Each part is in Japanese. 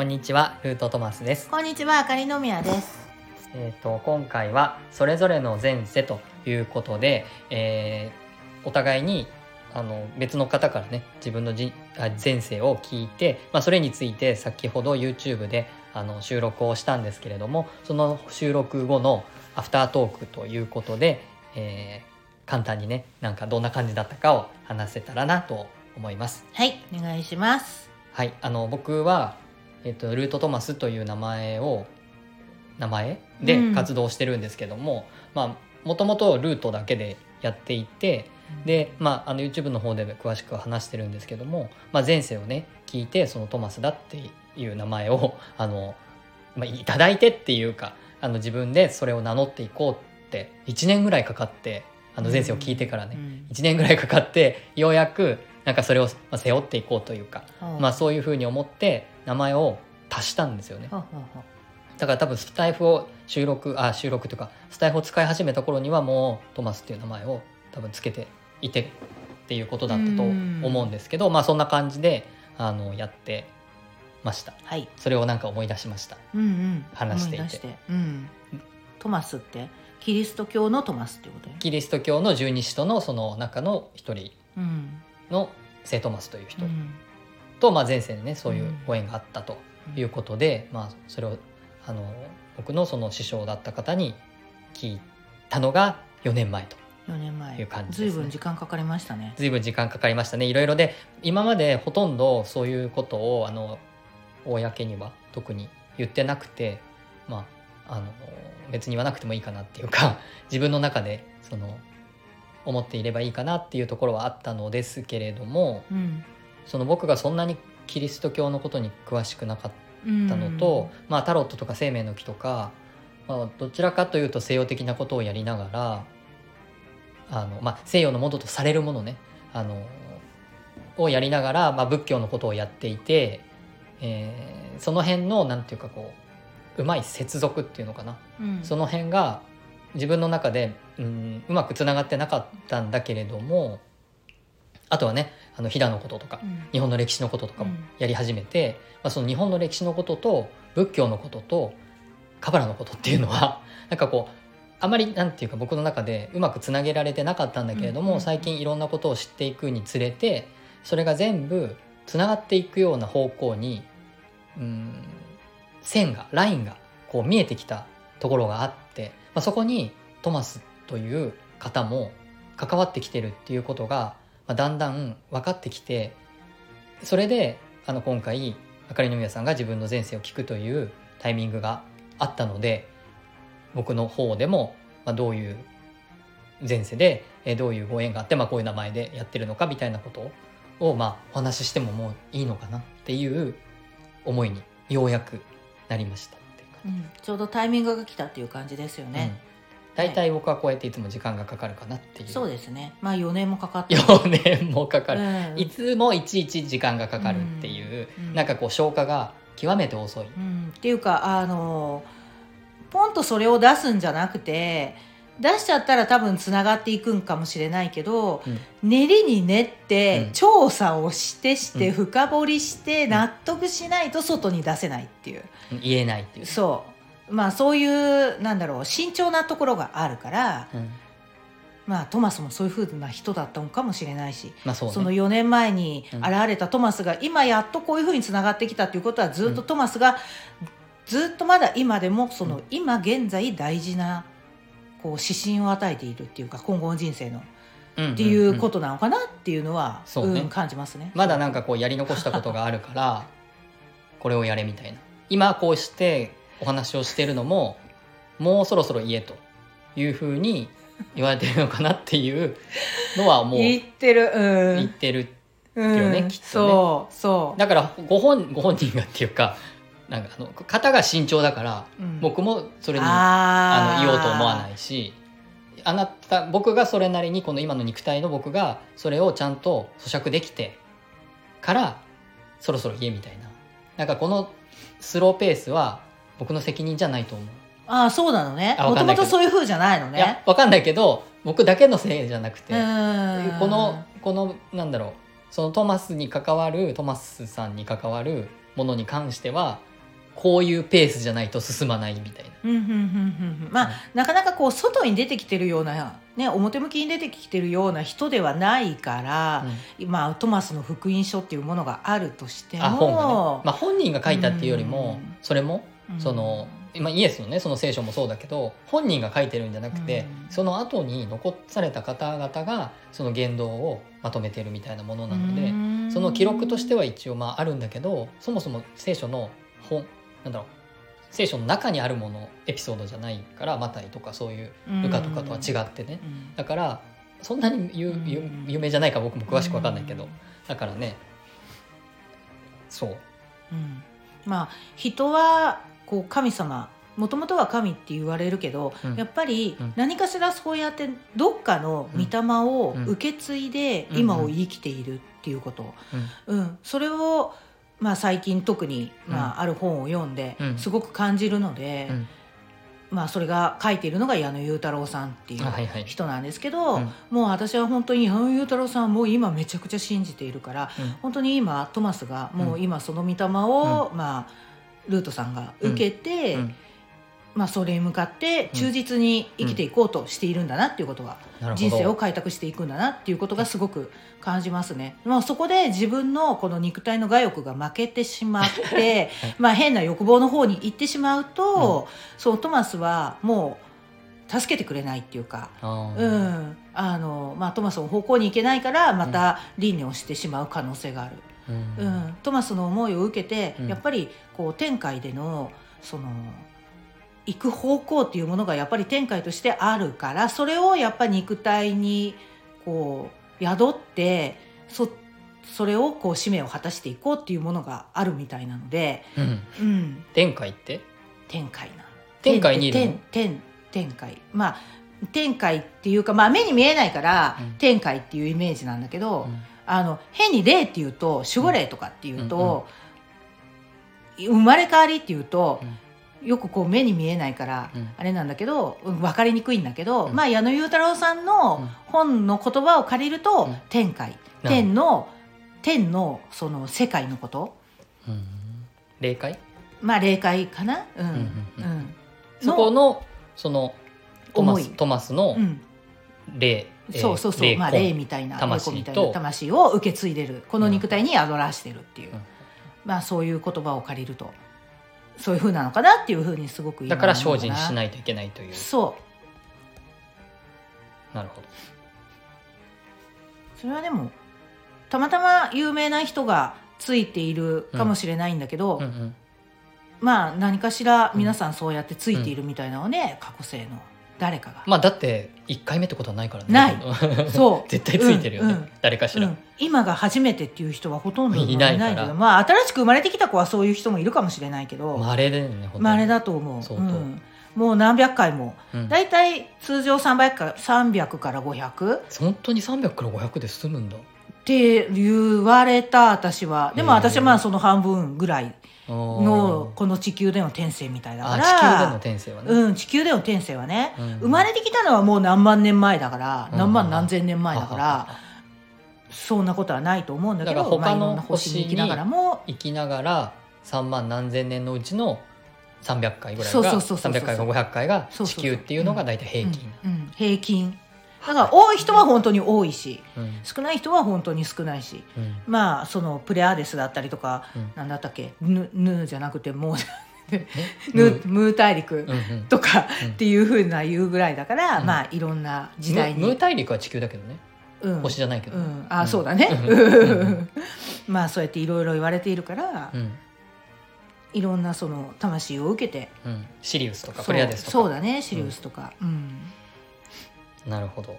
こんにちは、ルートトマスです。こんにちは、あかりのみやです。えっ、と今回はそれぞれの前世ということで、えーお互いにあの別の方からね自分のじあ前世を聞いて、まあ、それについて先ほど YouTube であの収録をしたんですけれどもその収録後のアフタートークということで、えー簡単にねなんかどんな感じだったかを話せたらなと思います。はい、お願いします。はい、あの僕は、えっと、ルートトマスという名前を名前？でうん。活動してるんですけども、まあもともとルートだけでやっていてで、まあ、あの YouTube の方で詳しく話してるんですけども、まあ、前世をね聞いてそのトマスだっていう名前を あの、まあ、いただいてっていうかあの自分でそれを名乗っていこうって1年ぐらいかかってあの前世を聞いてからね、うん。1年ぐらいかかってようやくなんかそれをまあ背負っていこうというか、まあ、そういうふうに思って名前を足したんですよね。ほうほうほうだから多分スタイフを収録あ収録というかスタイフを使い始めた頃にはもうトマスっていう名前を多分つけていてっていうことだったと思うんですけどまあそんな感じであのやってました。はい、それをなんか思い出しました。うんうん、話していて。うん、トマスってキリスト教のトマスってことよ。キリスト教の十二使徒のその中の一人うん、の聖トマスという人。うんと、まあ、前世でねそういうご縁があったということで、まあ、それをあの僕のその師匠だった方に聞いたのが4年前と4年前。いう感じずいですね。ぶん時間かかりましたね。随分時間かかりましたね。いろいろで今までほとんどそういうことをあの公には特に言ってなくてまああの別に言わなくてもいいかなっていうか 自分の中でその思っていればいいかなっていうところはあったのですけれどもうん、その僕がそんなにキリスト教のことに詳しくなかっうんたのと、まあ、タロットとか生命の木とか、まあ、どちらかというと西洋的なことをやりながらあの、まあ、西洋のものとされるものねあのをやりながら、まあ、仏教のことをやっていて、えーその辺のなんていうかこううまい接続っていうのかな、うん、その辺が自分の中で、うん、うまくつながってなかったんだけれどもあとはねあの飛騨のこととかうん。日本の歴史のこととかもうん。やり始めて、まあ、その日本の歴史のことと仏教のこととカバラのことっていうのは なんかこうあまりなんていうか僕の中でうまくつなげられてなかったんだけれども、最近いろんなことを知っていくにつれてそれが全部つながっていくような方向にうん線がラインがこう見えてきたところがあって、まあ、そこにトマスという方も関わってきてるっていうことが、まあ、だんだん分かってきてそれであの今回あかりのみやさんが自分の前世を聞くというタイミングがあったので僕の方でも、まあ、どういう前世でえーどういうご縁があって、まあ、こういう名前でやってるのかみたいなことを、まあ、お話ししてももういいのかなっていう思いにようやくなりましたうんちょうどタイミングが来たっていう感じですよね。うん大体僕はこうやっていつも時間がかかるかなっていう。そうですね。まあ4年もかかって。4年もかかる、うん。いつもいちいち時間がかかるっていう、うん。なんかこう消化が極めて遅い、うん、っていうかあのポンとそれを出すんじゃなくて出しちゃったら多分つながっていくんかもしれないけど、うん。練りに練って、うん。調査をしてして、うん。深掘りしてん納得しないと外に出せないっていう、言えないっていう、そうまあそういうなんだろう慎重なところがあるからうん。まあトマスもそういうふうな人だったのかもしれないしまあそうね。その4年前にうん。現れたトマスが今やっとこういうふうにつながってきたということはずっとトマスがずっとまだ今でもその今現在大事なこう指針を与えているっていうか今後の人生のっっていうことなのかなっていうのはそうん感じますね。まだなんかこうやり残したことがあるからこれをやれみたいな。今こうしてお話をしてるのももうそろそろ言えというふうに言われてるのかなっていうのはもう言ってる。うん。言ってるうん。よねきっとね。そうそう。だからご本ご本人がっていうかなんかあの方が慎重だから、うん。僕もそれにああの言おうと思わないいしあなた僕がそれなりにこの今の肉体の僕がそれをちゃんと咀嚼できてからそろそろ言えみたいな。なんかこのスローペースは僕の責任じゃないと思う、ああそうなのね。あわかんないけど。もともとそういうふうじゃないのいやねわかんないけど僕だけのせいじゃなくて、うん。このこのなんだろう。そのトマスに関わるトマスさんに関わるものに関してはこういうペースじゃないと進まないみたいな。うんうんうんうんうん。まあ、なかなかこう外に出てきてるような、ね、表向きに出てきてるような人ではないから、まあ、トマスの福音書っていうものがあるとしてもあ本がね、まあ、本人が書いたっていうよりもうん。それもうんその、まあ、イエスのねその聖書もそうだけど本人が書いてるんじゃなくて、うん。その後に残された方々がその言動をまとめてるみたいなものなので、うん。その記録としては一応まああるんだけどそもそも聖書の本なんだろう聖書の中にあるものエピソードじゃないからマタイとかそういうルカとかとは違ってね、うん。だからそんなに有有名じゃないから僕も詳しく分かんないけど、うん。だからね。そう。うん。まあ人はこう神様もともとは神って言われるけど、うん。やっぱりうん。何かしらそうやってどっかの御霊をうん。受け継いでうん。今を生きているっていうこと、うん。うん。それを、まあ、最近特に、まあ、ある本を読んでうん。すごく感じるので、うん。まあ、それが書いているのが矢野裕太郎さんっていう人なんですけど、うん。もう私は本当に矢野裕太郎さんはもう今めちゃくちゃ信じているからうん。本当に今トマスがもう今その御霊を、まあ、ルートさんが受けて、うんまあ、それに向かって忠実に生きていこうとしているんだなっていうことが、人生を開拓していくんだなっていうことがすごく感じますね。まあ、そこで自分のこの肉体の我欲が負けてしまって、まあ変な欲望の方に行ってしまうと、そうトマスはもう助けてくれないっていうか、うん。あのまあ、トマスの方向に行けないからまた輪廻をしてしまう可能性がある。うん。うん、トマスの思いを受けて、うん。やっぱりこう天界でのその行く方向っていうものがやっぱり天界としてあるからそれをやっぱり肉体にこう宿ってそそれをこう使命を果たしていこうっていうものがあるみたいなので、うん。うん、天界って？天界な天界にいるの？天天天界。まあ天界っていうか、まあ、目に見えないから、うん。天界っていうイメージなんだけど、うんあの変に霊っていうと守護霊とかっていうと、生まれ変わりっていうと、よくこう目に見えないから、うん。あれなんだけどうん分かりにくいんだけど、うん。まあ矢野裕太郎さんうのん。本の言葉を借りると、うん。天界。な天の天のその世界のこと。うん。霊界？まあ霊界かな？うん。うんうんうん。そこのそのトマストマスのうん。霊、えーそうそうそう、まあ、霊みたいな魂霊みたいとな魂を受け継いでる。この肉体に宿らしてるっていう、うん。まあそういう言葉を借りると。そういうふうなのかなっていうふうにすごく今だから精進しいないといけないという。そう。なるほど。それはでもたまたま有名な人がついているかもしれないんだけど、うんうん。まあ何かしら皆さんそうやってついているみたいなのね、過去生の誰かが、まあだって1回目ってことはないからね。ない。そう。絶対ついてるよね、うんうん。誰かしら、うん、今が初めてっていう人はほとんどいないけどまあ新しく生まれてきた子はそういう人もいるかもしれないけど。まれだよねまれだと思う、相当。うん、もう何百回も。うん。だいたい通常300か300から500っ本当に300から500で済むんだ。て言われた私は。でも私はまあその半分ぐらいののこの地球での転生みたいだかあら地球での転生はね、うん、地球での転生はね、うん。生まれてきたのはもう何万年前だから、うん。何万何千年前だかはははらそんなことはないと思うんだけど他の星に行きながらも。生きながら3万何千年のうちの300回ぐらいがそうそうそう300回か500回が地球っていうのが大体平均、うんうん。平均だから多い人は本当に多いしうん。少ない人は本当に少ないしうん。まあそのプレアデスだったりとか、うん。なんだったっけヌヌーじゃなくてもう え？ヌムー。大陸とかうん。っていうふうな言うぐらいだから、うん。まあいろんな時代に。ムムー大陸は地球だけどね。うん。星じゃないけど。ね、うん、あ、そうだね。うん。まあそうやっていろいろ言われているから、うん。いろんなその魂を受けてうん。シリウスとかプレアデスとか。そうだねシリウスとか、うんなるほど。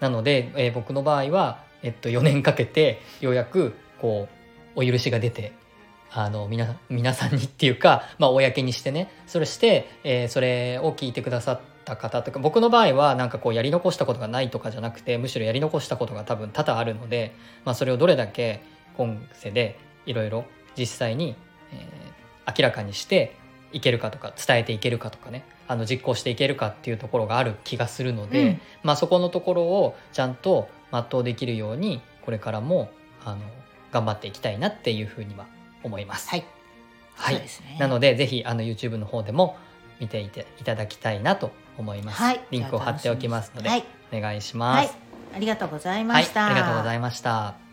なので、えー僕の場合は、えっと、4年かけてようやくこうお許しが出てあの皆皆さんにっていうか、まあ、公にしてね。それして、えーそれを聞いてくださった方とか僕の場合はなんかこうやり残したことがないとかじゃなくてむしろやり残したことが多分多々あるので、まあ、それをどれだけ今世でいろいろ実際に、えー明らかにしていけるかとか伝えていけるかとかね。あの実行していけるかっていうところがある気がするので、うん。まあ、そこのところをちゃんと全うできるようにこれからもあの頑張っていきたいなっていうふうには思います。はい。はい。ね。なのでぜひあの YouTube の方でも見ていていただきたいなと思います、はい。リンクを貼っておきますので、はい、お願いしはい。ます、ありがとうございまはい。した、ありがとうございました